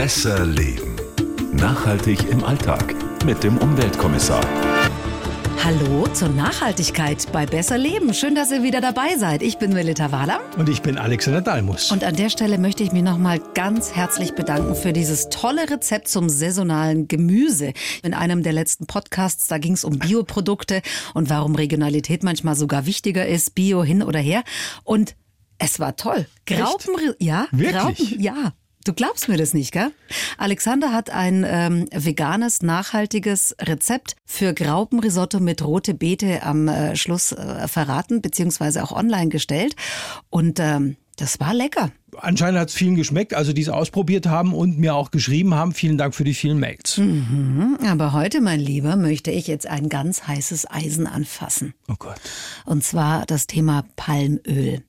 Besser Leben. Nachhaltig im Alltag mit dem Umweltkommissar. Hallo zur Nachhaltigkeit bei Besser Leben. Schön, dass ihr wieder dabei seid. Ich bin Melita Wahler. Und ich bin Alexander Dalmus. Und an der Stelle möchte ich mich nochmal ganz herzlich bedanken für dieses tolle Rezept zum saisonalen Gemüse. In einem der letzten Podcasts, da ging es um Bioprodukte und warum Regionalität manchmal sogar wichtiger ist, Bio hin oder her. Und es war toll. Graupen, ja, Wirklich? Graupen, ja. Du glaubst mir das nicht, gell? Alexander hat ein ähm, veganes, nachhaltiges Rezept für Graupenrisotto mit rote Beete am äh, Schluss äh, verraten, beziehungsweise auch online gestellt. Und ähm, das war lecker. Anscheinend hat es vielen geschmeckt, also die es ausprobiert haben und mir auch geschrieben haben. Vielen Dank für die vielen Mails. Mhm, aber heute, mein Lieber, möchte ich jetzt ein ganz heißes Eisen anfassen. Oh Gott. Und zwar das Thema Palmöl.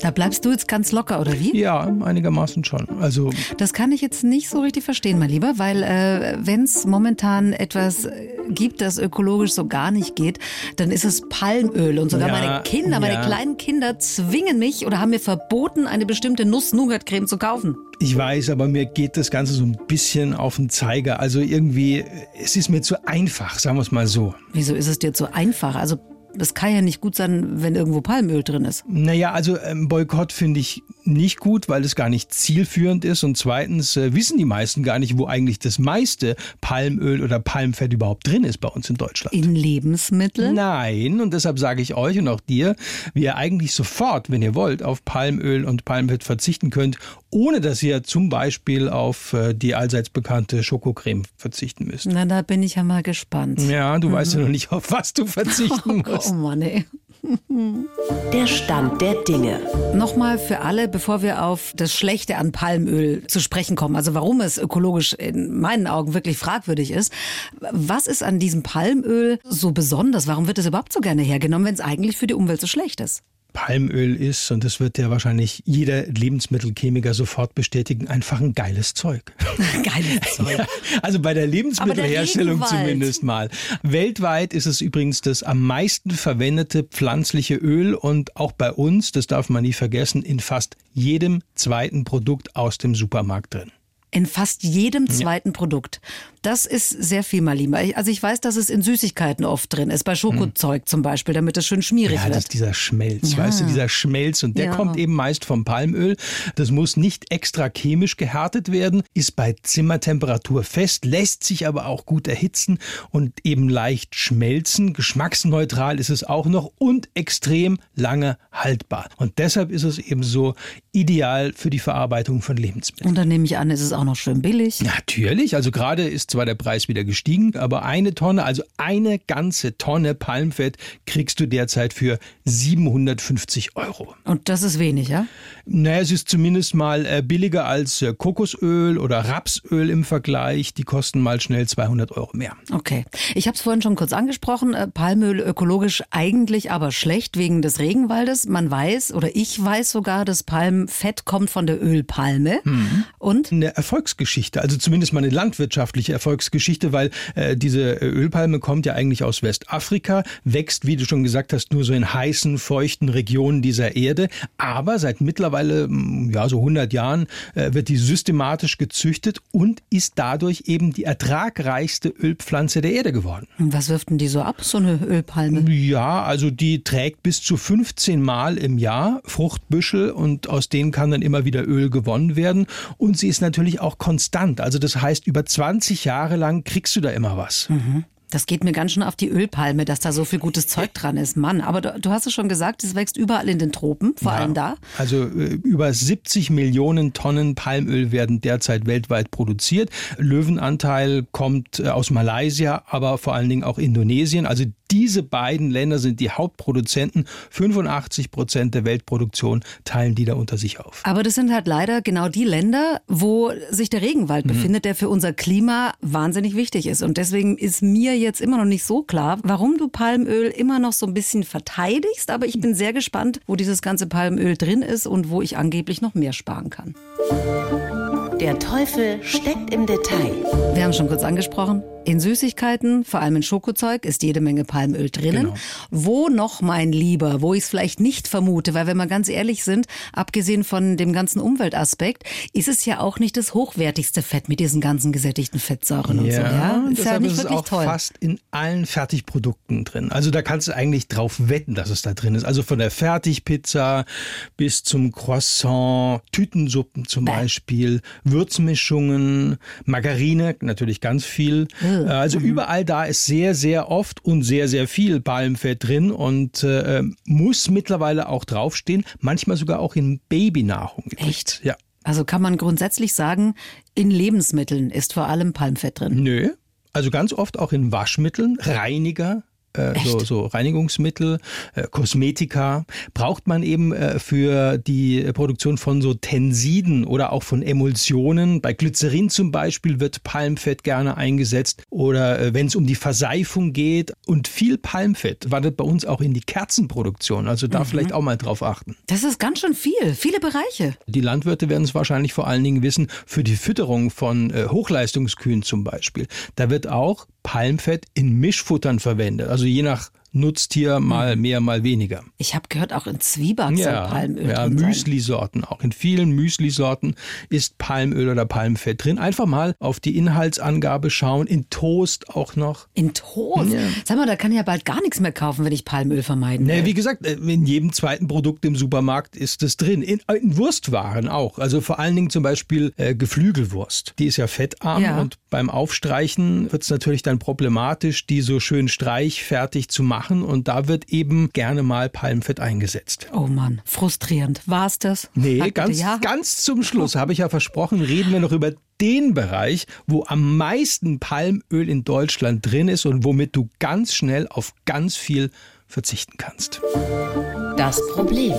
Da bleibst du jetzt ganz locker, oder wie? Ja, einigermaßen schon. Also Das kann ich jetzt nicht so richtig verstehen, mein Lieber, weil äh, wenn es momentan etwas äh, gibt, das ökologisch so gar nicht geht, dann ist es Palmöl. Und sogar Ja, meine Kinder, meine ja. kleinen Kinder zwingen mich oder haben mir verboten, eine bestimmte Nuss-Nougat-Creme zu kaufen. ich weiß, aber mir geht das Ganze so ein bisschen auf den Zeiger. Also irgendwie, es ist mir zu einfach, sagen wir es mal so. Wieso ist es dir zu einfach? Also das kann ja nicht gut sein, wenn irgendwo Palmöl drin ist. Naja, also ähm, Boykott finde ich nicht gut, weil es gar nicht zielführend ist. Und zweitens äh, wissen die meisten gar nicht, wo eigentlich das meiste Palmöl oder Palmfett überhaupt drin ist bei uns in Deutschland. In Lebensmitteln? Nein, und deshalb sage ich euch und auch dir, wie ihr eigentlich sofort, wenn ihr wollt, auf Palmöl und Palmfett verzichten könnt, ohne dass ihr zum Beispiel auf äh, die allseits bekannte Schokocreme verzichten müsst. Na, da bin ich ja mal gespannt. Ja, du weißt ja noch nicht, auf was du verzichten musst. Oh Mann, ey. Der Stand der Dinge. Nochmal für alle, bevor wir auf das Schlechte an Palmöl zu sprechen kommen, also warum es ökologisch in meinen Augen wirklich fragwürdig ist. Was ist an diesem Palmöl so besonders? Warum wird es überhaupt so gerne hergenommen, wenn es eigentlich für die Umwelt so schlecht ist? Palmöl ist, und das wird ja wahrscheinlich jeder Lebensmittelchemiker sofort bestätigen, einfach ein geiles Zeug. Geiles Zeug. Also bei der Lebensmittelherstellung zumindest mal. Weltweit ist es übrigens das am meisten verwendete pflanzliche Öl und auch bei uns, das darf man nie vergessen, in fast jedem zweiten Produkt aus dem Supermarkt drin. In fast jedem zweiten Produkt. Das ist sehr viel. Ich- Also ich weiß, dass es in Süßigkeiten oft drin ist, bei Schokozeug zum Beispiel, damit es schön schmierig Ja, das wird. ist dieser Schmelz, Ja. weißt du, dieser Schmelz und der Ja. kommt eben meist vom Palmöl. Das muss nicht extra chemisch gehärtet werden, ist bei Zimmertemperatur fest, lässt sich aber auch gut erhitzen und eben leicht schmelzen. Geschmacksneutral ist es auch noch und extrem lange haltbar. Und deshalb ist es eben so ideal für die Verarbeitung von Lebensmitteln. Und dann nehme ich an, ist es auch noch schön billig. Natürlich, also gerade ist zwar der Preis wieder gestiegen, aber eine Tonne, also eine ganze Tonne Palmfett kriegst du derzeit für 750 Euro. Und das ist wenig, ja? Naja, es ist zumindest mal äh, billiger als äh, Kokosöl oder Rapsöl im Vergleich. Die kosten mal schnell 200 Euro mehr. Okay. Ich habe es vorhin schon kurz angesprochen. äh, Palmöl ökologisch eigentlich aber schlecht wegen des Regenwaldes. Man weiß oder ich weiß sogar, dass Palmfett kommt von der Ölpalme. Und Eine Erfolgsgeschichte, also zumindest mal eine landwirtschaftliche Erfolgsgeschichte, weil äh, diese äh, Ölpalme kommt ja eigentlich aus Westafrika, wächst, wie du schon gesagt hast, nur so in heißen, feuchten Regionen dieser Erde. Aber seit mittlerweile, mm, ja, so 100 Jahren äh, wird die systematisch gezüchtet und ist dadurch eben die ertragreichste Ölpflanze der Erde geworden. was wirft denn die so ab, so eine Ölpalme? Ja, also die trägt bis zu 15 Mal im Jahr Fruchtbüschel und aus denen kann dann immer wieder Öl gewonnen werden. Und sie ist natürlich auch konstant. Also das heißt, über 20 Jahre lang kriegst du da immer was. Das geht mir ganz schön auf die Ölpalme, dass da so viel gutes Zeug dran ist. Mann, aber du, du hast es schon gesagt, es wächst überall in den Tropen, vor allem da. Also äh, über 70 Millionen Tonnen Palmöl werden derzeit weltweit produziert. Löwenanteil kommt äh, aus Malaysia, aber vor allen Dingen auch Indonesien. Also diese beiden Länder sind die Hauptproduzenten. 85 Prozent der Weltproduktion teilen die da unter sich auf. Aber das sind halt leider genau die Länder, wo sich der Regenwald befindet, der für unser Klima wahnsinnig wichtig ist. Und deswegen ist mir jetzt immer noch nicht so klar, warum du Palmöl immer noch so ein bisschen verteidigst. Aber ich bin sehr gespannt, wo dieses ganze Palmöl drin ist und wo ich angeblich noch mehr sparen kann. Der Teufel steckt im Detail. Wir haben schon kurz angesprochen, In Süßigkeiten, vor allem in Schokozeug, ist jede Menge Palmöl drinnen. Genau. Wo noch, mein Lieber, wo ich es vielleicht nicht vermute, weil wenn wir ganz ehrlich sind, abgesehen von dem ganzen Umweltaspekt, ist es ja auch nicht das hochwertigste Fett mit diesen ganzen gesättigten Fettsäuren und so. Ja, ist ja deshalb nicht ist es wirklich auch toll. fast in allen Fertigprodukten drin. Also da kannst du eigentlich drauf wetten, dass es da drin ist. Also von der Fertigpizza bis zum Croissant, Tütensuppen zum Beispiel, Würzmischungen, Margarine, natürlich ganz viel. Äh, Also Mhm. überall da ist sehr, sehr oft und sehr, sehr viel Palmfett drin und äh, muss mittlerweile auch draufstehen, manchmal sogar auch in Babynahrung. Echt? Ja. Also kann man grundsätzlich sagen, in Lebensmitteln ist vor allem Palmfett drin. Nö. Also ganz oft auch in Waschmitteln, Reiniger. Äh, so, so Reinigungsmittel, äh, Kosmetika braucht man eben äh, für die Produktion von so Tensiden oder auch von Emulsionen. Bei Glycerin zum Beispiel wird Palmfett gerne eingesetzt oder äh, wenn es um die Verseifung geht und viel Palmfett wandert bei uns auch in die Kerzenproduktion. Also da vielleicht auch mal drauf achten. Das ist ganz schön viel, viele Bereiche. Die Landwirte werden es wahrscheinlich vor allen Dingen wissen, für die Fütterung von äh, Hochleistungskühen zum Beispiel. Da wird auch Palmfett in Mischfuttern verwendet. Also je nach Nutztier mal mehr, mal weniger. Ich habe gehört, auch in Zwieback soll Palmöl ja drin sein. Müslisorten. Auch in vielen Müslisorten ist Palmöl oder Palmfett drin. Einfach mal auf die Inhaltsangabe schauen. In Toast auch noch. In Toast? Sag mal, da kann ich ja bald gar nichts mehr kaufen, wenn ich Palmöl vermeiden will. Nee, wie gesagt, äh, in jedem zweiten Produkt im Supermarkt ist es drin. In, äh, in Wurstwaren auch. Also vor allen Dingen zum Beispiel äh, Geflügelwurst. Die ist ja fettarm Ja. und beim Aufstreichen wird es natürlich dann problematisch, die so schön streichfertig zu machen. Und da wird eben gerne mal Palmfett eingesetzt. Oh Mann, frustrierend. War's das? Nee, ganz, ja. ganz zum Schluss, habe ich ja versprochen, reden wir noch über den Bereich, wo am meisten Palmöl in Deutschland drin ist und womit du ganz schnell auf ganz viel verzichten kannst. Das Problem.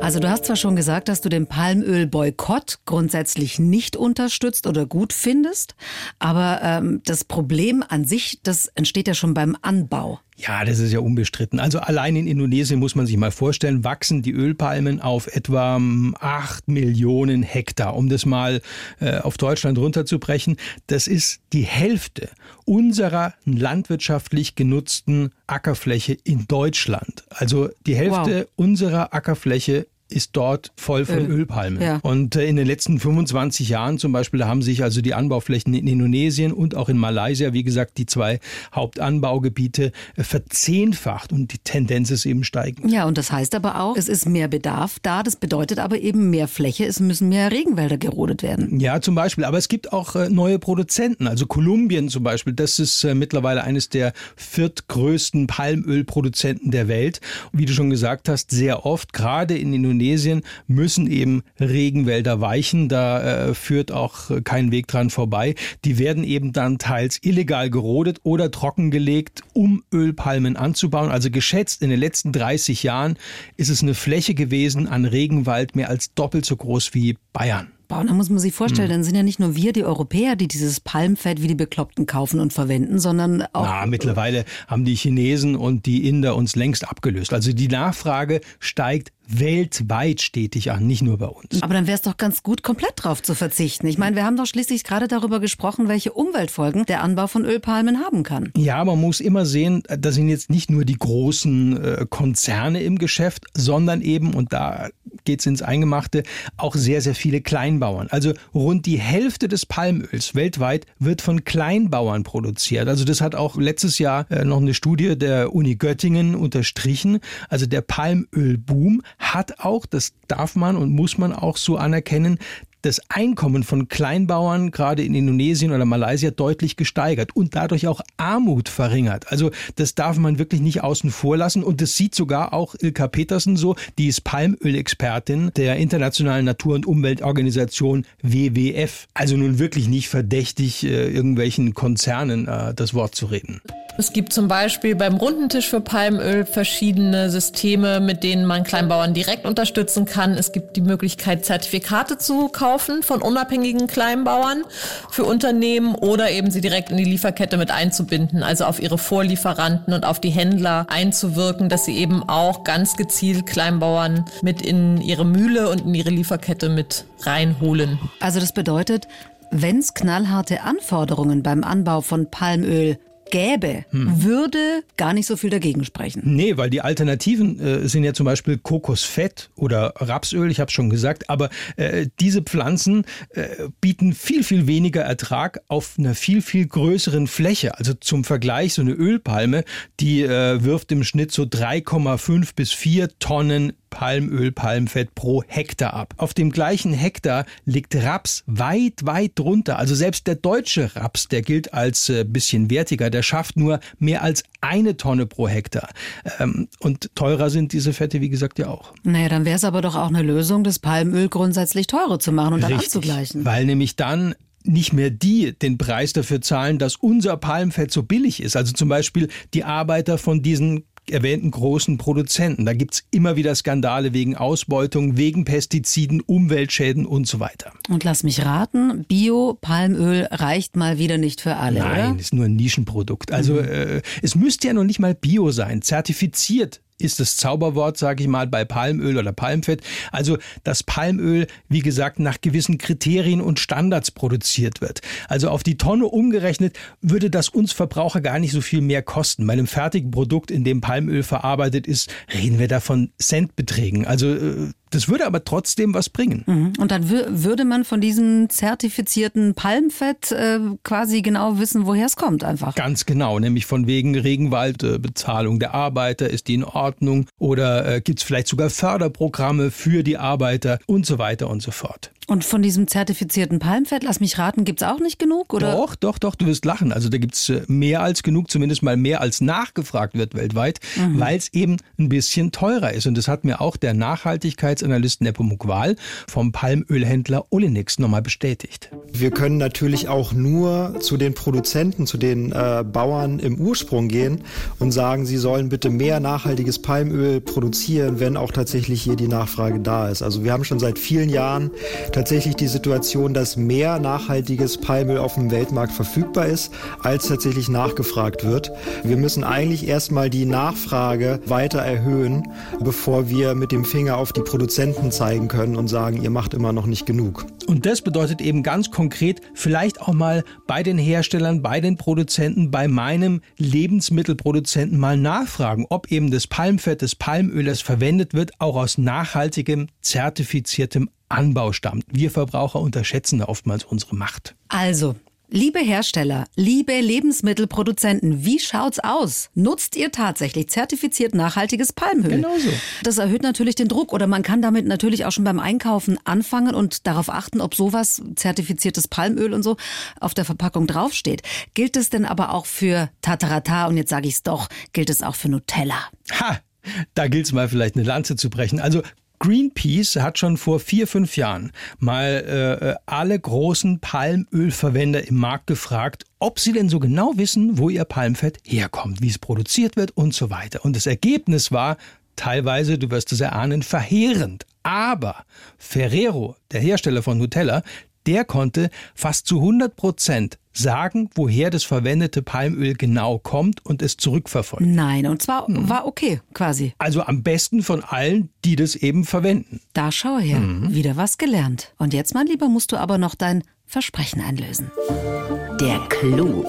Also du hast zwar schon gesagt, dass du den Palmöl-Boykott grundsätzlich nicht unterstützt oder gut findest, aber ähm, das Problem an sich, das entsteht ja schon beim Anbau. Ja, das ist ja unbestritten. Also allein in Indonesien muss man sich mal vorstellen, wachsen die Ölpalmen auf etwa ähm, 8 Millionen Hektar. Um das mal äh, auf Deutschland runterzubrechen, das ist die Hälfte unserer landwirtschaftlich genutzten Ackerfläche in Deutschland. Also die Hälfte unserer Ackerfläche ist dort voll von Öl. Ölpalmen. Ja. Und äh, in den letzten 25 Jahren zum Beispiel, haben sich also die Anbauflächen in Indonesien und auch in Malaysia, wie gesagt, die zwei Hauptanbaugebiete, äh, verzehnfacht und die Tendenz ist eben steigend. Ja, und das heißt aber auch, es ist mehr Bedarf da. Das bedeutet aber eben mehr Fläche. Es müssen mehr Regenwälder gerodet werden. Ja, zum Beispiel. Aber es gibt auch äh, neue Produzenten. Also Kolumbien zum Beispiel, das ist mittlerweile eines der viertgrößten Palmölproduzenten der Welt. Und wie du schon gesagt hast, sehr oft, gerade in Indonesien, müssen eben Regenwälder weichen. Da äh, führt auch kein Weg dran vorbei. Die werden eben dann teils illegal gerodet oder trockengelegt, um Ölpalmen anzubauen. Also geschätzt in den letzten 30 Jahren ist es eine Fläche gewesen an Regenwald mehr als doppelt so groß wie Bayern. Boah, da muss man sich Hm. vorstellen, dann sind ja nicht nur wir, die Europäer, die dieses Palmfett wie die Bekloppten kaufen und verwenden, sondern auch Na, mittlerweile haben die Chinesen und die Inder uns längst abgelöst. Also die Nachfrage steigt weltweit stetig an, nicht nur bei uns. Aber dann wäre es doch ganz gut, komplett drauf zu verzichten. Ich meine, wir haben doch schließlich gerade darüber gesprochen, welche Umweltfolgen der Anbau von Ölpalmen haben kann. Ja, man muss immer sehen, das sind jetzt nicht nur die großen äh, Konzerne im Geschäft, sondern eben, und da geht's ins Eingemachte, auch sehr, sehr viele Kleinbauern. Also rund die Hälfte des Palmöls weltweit wird von Kleinbauern produziert. Also das hat auch letztes Jahr äh, noch eine Studie der Uni Göttingen unterstrichen. Also der Palmölboom hat auch, das darf man und muss man auch so anerkennen, das Einkommen von Kleinbauern, gerade in Indonesien oder Malaysia, deutlich gesteigert und dadurch auch Armut verringert. Also das darf man wirklich nicht außen vor lassen. Und das sieht sogar auch Ilka Petersen so, die ist Palmölexpertin der Internationalen Natur- und Umweltorganisation WWF. Also nun wirklich nicht verdächtig, äh, irgendwelchen Konzernen äh, das Wort zu reden. Es gibt zum Beispiel beim Rundentisch für Palmöl verschiedene Systeme, mit denen man Kleinbauern direkt unterstützen kann. Es gibt die Möglichkeit, Zertifikate zu kaufen von unabhängigen Kleinbauern für Unternehmen oder eben sie direkt in die Lieferkette mit einzubinden, also auf ihre Vorlieferanten und auf die Händler einzuwirken, dass sie eben auch ganz gezielt Kleinbauern mit in ihre Mühle und in ihre Lieferkette mit reinholen. Also das bedeutet, wenn es knallharte Anforderungen beim Anbau von Palmöl gäbe, hm. würde gar nicht so viel dagegen sprechen. Nee, weil die Alternativen äh, sind ja zum Beispiel Kokosfett oder Rapsöl, ich habe schon gesagt, aber äh, diese Pflanzen äh, bieten viel, viel weniger Ertrag auf einer viel, viel größeren Fläche. Also zum Vergleich, so eine Ölpalme, die äh, wirft im Schnitt so 3,5 bis 4 Tonnen Palmöl, Palmfett pro Hektar ab. Auf dem gleichen Hektar liegt Raps weit, weit drunter. Also selbst der deutsche Raps, der gilt als äh, bisschen wertiger, der schafft nur mehr als eine Tonne pro Hektar. Ähm, und teurer sind diese Fette, wie gesagt, ja auch. Naja, dann wäre es aber doch auch eine Lösung, das Palmöl grundsätzlich teurer zu machen und dann Richtig, abzugleichen. Weil nämlich dann nicht mehr die den Preis dafür zahlen, dass unser Palmfett so billig ist. Also zum Beispiel die Arbeiter von diesen erwähnten großen Produzenten. Da gibt's immer wieder Skandale wegen Ausbeutung, wegen Pestiziden, Umweltschäden und so weiter. Und lass mich raten, Bio-Palmöl reicht mal wieder nicht für alle, Nein, oder? ist nur ein Nischenprodukt. Also mhm. äh, es müsste ja noch nicht mal Bio sein. Zertifiziert ist das Zauberwort, sage ich mal, bei Palmöl oder Palmfett. Also das Palmöl, wie gesagt, nach gewissen Kriterien und Standards produziert wird. Also auf die Tonne umgerechnet würde das uns Verbraucher gar nicht so viel mehr kosten. Bei einem fertigen Produkt, in dem Palmöl verarbeitet ist, reden wir da von Centbeträgen. Also äh, das würde aber trotzdem was bringen. Mhm. Und dann würde man von diesem zertifizierten Palmfett äh, quasi genau wissen, woher es kommt einfach. Ganz genau, nämlich von wegen Regenwaldbezahlung der Arbeiter, ist die in Ordnung oder äh, gibt es vielleicht sogar Förderprogramme für die Arbeiter und so weiter und so fort. Und von diesem zertifizierten Palmfett, lass mich raten, gibt's auch nicht genug? Oder? Doch, doch, doch, du wirst lachen. Also da gibt's äh, mehr als genug, zumindest mal mehr als nachgefragt wird weltweit, mhm. weil es eben ein bisschen teurer ist. Und das hat mir auch der Nachhaltigkeitsanalyst Nepomuk Wahl vom Palmölhändler Olinix nochmal bestätigt. Wir können natürlich auch nur zu den Produzenten, zu den äh, Bauern im Ursprung gehen und sagen, sie sollen bitte mehr nachhaltiges Palmöl produzieren, wenn auch tatsächlich hier die Nachfrage da ist. Also wir haben schon seit vielen Jahren tatsächlich die Situation, dass mehr nachhaltiges Palmöl auf dem Weltmarkt verfügbar ist, als tatsächlich nachgefragt wird. Wir müssen eigentlich erstmal die Nachfrage weiter erhöhen, bevor wir mit dem Finger auf die Produzenten zeigen können und sagen, ihr macht immer noch nicht genug. Und das bedeutet eben ganz konkret, vielleicht auch mal bei den Herstellern, bei den Produzenten, bei meinem Lebensmittelproduzenten mal nachfragen, ob eben das Palmfett, das Palmöl, verwendet wird, auch aus nachhaltigem, zertifiziertem Anbau stammt. Wir Verbraucher unterschätzen da oftmals unsere Macht. Also, Liebe Hersteller, liebe Lebensmittelproduzenten, wie schaut's aus? Nutzt ihr tatsächlich zertifiziert nachhaltiges Palmöl? Genauso. Das erhöht natürlich den Druck oder man kann damit natürlich auch schon beim Einkaufen anfangen und darauf achten, ob sowas zertifiziertes Palmöl und so auf der Verpackung draufsteht. Gilt es denn aber auch für Tatarata und jetzt sage ich's doch, gilt es auch für Nutella? Ha! Da gilt es mal vielleicht eine Lanze zu brechen. Also Greenpeace hat schon vor vier, fünf Jahren mal äh, alle großen Palmölverwender im Markt gefragt, ob sie denn so genau wissen, wo ihr Palmfett herkommt, wie es produziert wird und so weiter. Und das Ergebnis war teilweise, du wirst es erahnen, verheerend. Aber Ferrero, der Hersteller von Nutella, der konnte fast zu 100 Prozent sagen, woher das verwendete Palmöl genau kommt und es zurückverfolgt. Nein, und zwar mhm. war okay, quasi. Also am besten von allen, die das eben verwenden. Da schau her, mhm. wieder was gelernt. Und jetzt, mein Lieber, musst du aber noch dein Versprechen einlösen. Der Clou.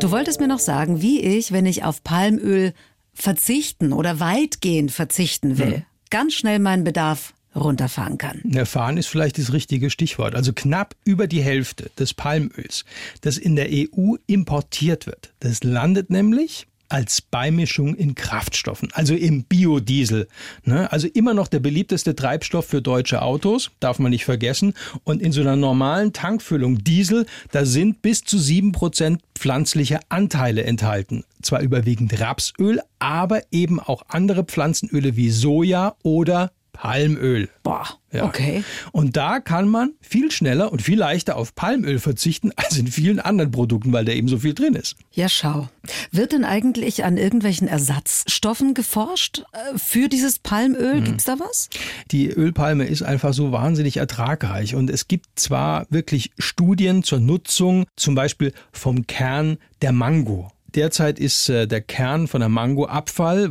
Du wolltest mir noch sagen, wie ich, wenn ich auf Palmöl verzichten oder weitgehend verzichten will, mhm. ganz schnell meinen Bedarf runterfahren kann. Erfahren ist vielleicht das richtige Stichwort. Also knapp über die Hälfte des Palmöls, das in der EU importiert wird, das landet nämlich als Beimischung in Kraftstoffen, also im Biodiesel. Ne? Also immer noch der beliebteste Treibstoff für deutsche Autos, darf man nicht vergessen. Und in so einer normalen Tankfüllung Diesel, da sind bis zu sieben Prozent pflanzliche Anteile enthalten. Zwar überwiegend Rapsöl, aber eben auch andere Pflanzenöle wie Soja oder Palmöl. Boah, ja. okay. Und da kann man viel schneller und viel leichter auf Palmöl verzichten als in vielen anderen Produkten, weil da eben so viel drin ist. Ja, schau. Wird denn eigentlich an irgendwelchen Ersatzstoffen geforscht äh, für dieses Palmöl? Mhm. Gibt's da was? Die Ölpalme ist einfach so wahnsinnig ertragreich und es gibt zwar wirklich Studien zur Nutzung, zum Beispiel vom Kern der Mango Derzeit ist äh, der Kern von der Mango Abfall,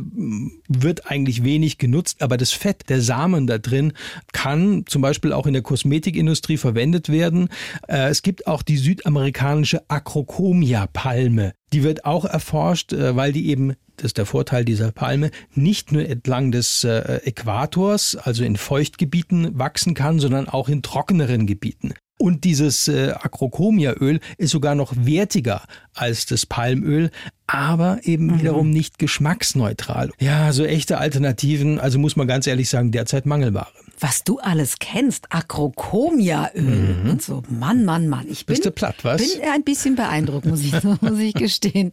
wird eigentlich wenig genutzt, aber das Fett, der Samen da drin, kann zum Beispiel auch in der Kosmetikindustrie verwendet werden. Äh, es gibt auch die südamerikanische Acrocomia-Palme. Die wird auch erforscht, äh, weil die eben das ist der Vorteil dieser Palme, nicht nur entlang des äh, Äquators, also in Feuchtgebieten wachsen kann, sondern auch in trockeneren Gebieten. Und dieses äh, Acrocomia-Öl ist sogar noch wertiger als das Palmöl, aber eben mhm. wiederum nicht geschmacksneutral. Ja, so echte Alternativen, also muss man ganz ehrlich sagen, derzeit mangelbare was du alles kennst. Acrocomia-Öl mhm. und so. Mann, Mann, Mann. Ich bin, Bist du platt, was? bin ein bisschen beeindruckt, muss ich, muss ich gestehen.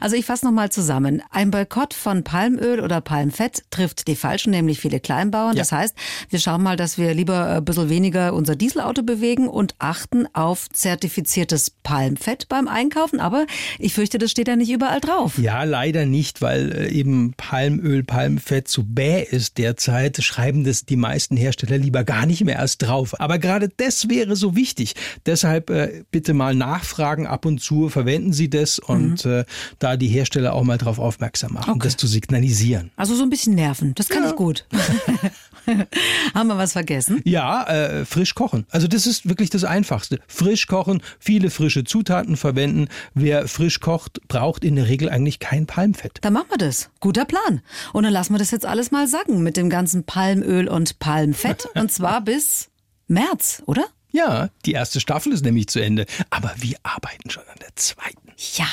Also ich fasse nochmal zusammen. Ein Boykott von Palmöl oder Palmfett trifft die Falschen, nämlich viele Kleinbauern. Ja. Das heißt, wir schauen mal, dass wir lieber ein bisschen weniger unser Dieselauto bewegen und achten auf zertifiziertes Palmfett beim Einkaufen. Aber ich fürchte, das steht ja nicht überall drauf. Ja, leider nicht, weil äh, eben Palmöl, Palmfett zu bäh ist derzeit. Schreiben das die meisten Hersteller lieber gar nicht mehr erst drauf. Aber gerade das wäre so wichtig. Deshalb äh, bitte mal nachfragen ab und zu, verwenden Sie das und mhm. äh, da die Hersteller auch mal darauf aufmerksam machen, okay. das zu signalisieren. Also so ein bisschen nerven, das kann ja. ich gut. Haben wir was vergessen? Ja, äh, frisch kochen. Also das ist wirklich das Einfachste. Frisch kochen, viele frische Zutaten verwenden. Wer frisch kocht, braucht in der Regel eigentlich kein Palmfett. Dann machen wir das. Guter Plan. Und dann lassen wir das jetzt alles mal sacken mit dem ganzen Palmöl und Palmfett. und zwar bis März, oder? Ja, die erste Staffel ist nämlich zu Ende. Aber wir arbeiten schon an der zweiten. Ja,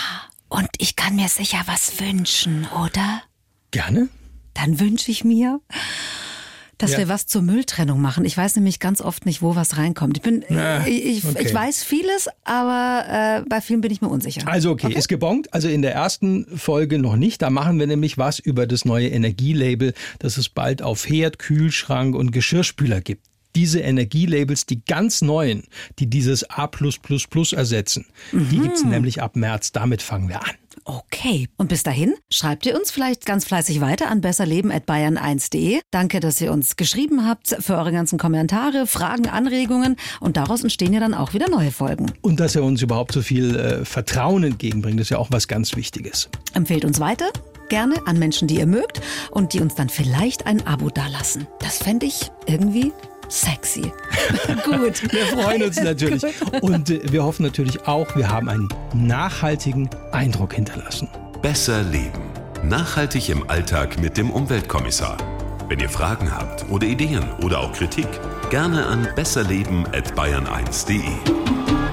und ich kann mir sicher was wünschen, oder? Gerne. Dann wünsche ich mir dass ja. wir was zur Mülltrennung machen. Ich weiß nämlich ganz oft nicht, wo was reinkommt. Ich bin, Na, ich, okay. ich weiß vieles, aber äh, bei vielen bin ich mir unsicher. Also okay, okay, ist gebongt. Also in der ersten Folge noch nicht. Da machen wir nämlich was über das neue Energielabel, das es bald auf Herd, Kühlschrank und Geschirrspüler gibt diese Energielabels, die ganz neuen, die dieses A ersetzen. Mhm. Die gibt's nämlich ab März. Damit fangen wir an. Okay. Und bis dahin schreibt ihr uns vielleicht ganz fleißig weiter an besserleben.bayern1.de. Danke, dass ihr uns geschrieben habt für eure ganzen Kommentare, Fragen, Anregungen. Und daraus entstehen ja dann auch wieder neue Folgen. Und dass ihr uns überhaupt so viel äh, Vertrauen entgegenbringt, ist ja auch was ganz Wichtiges. Empfehlt uns weiter. Gerne an Menschen, die ihr mögt und die uns dann vielleicht ein Abo dalassen. Das fände ich irgendwie sexy. Gut. Wir freuen uns natürlich. Und äh, wir hoffen natürlich auch, wir haben einen nachhaltigen Eindruck hinterlassen. Besser leben. Nachhaltig im Alltag mit dem Umweltkommissar. Wenn ihr Fragen habt oder Ideen oder auch Kritik, gerne an besserleben@bayern1.de.